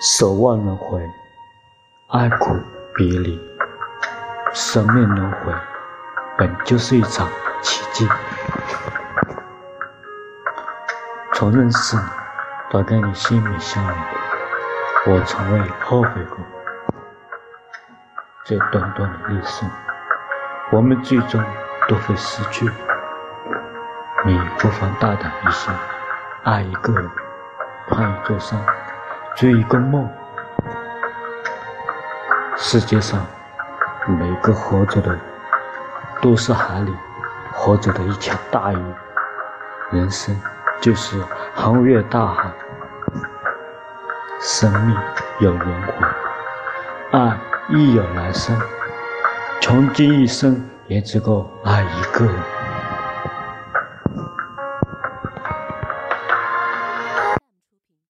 守望轮回，爱苦别离，生命轮回本就是一场奇迹。从认识你到跟你心灵相连，我从未后悔过。这短短的一生，我们最终都会失去。你不妨大胆一些，爱一个人，攀一座山。追一个梦，世界上每个活着的人都是海里活着的一条大鱼。人生就是航越大海，生命有轮回，爱亦有来生。穷尽一生也只够爱一个人。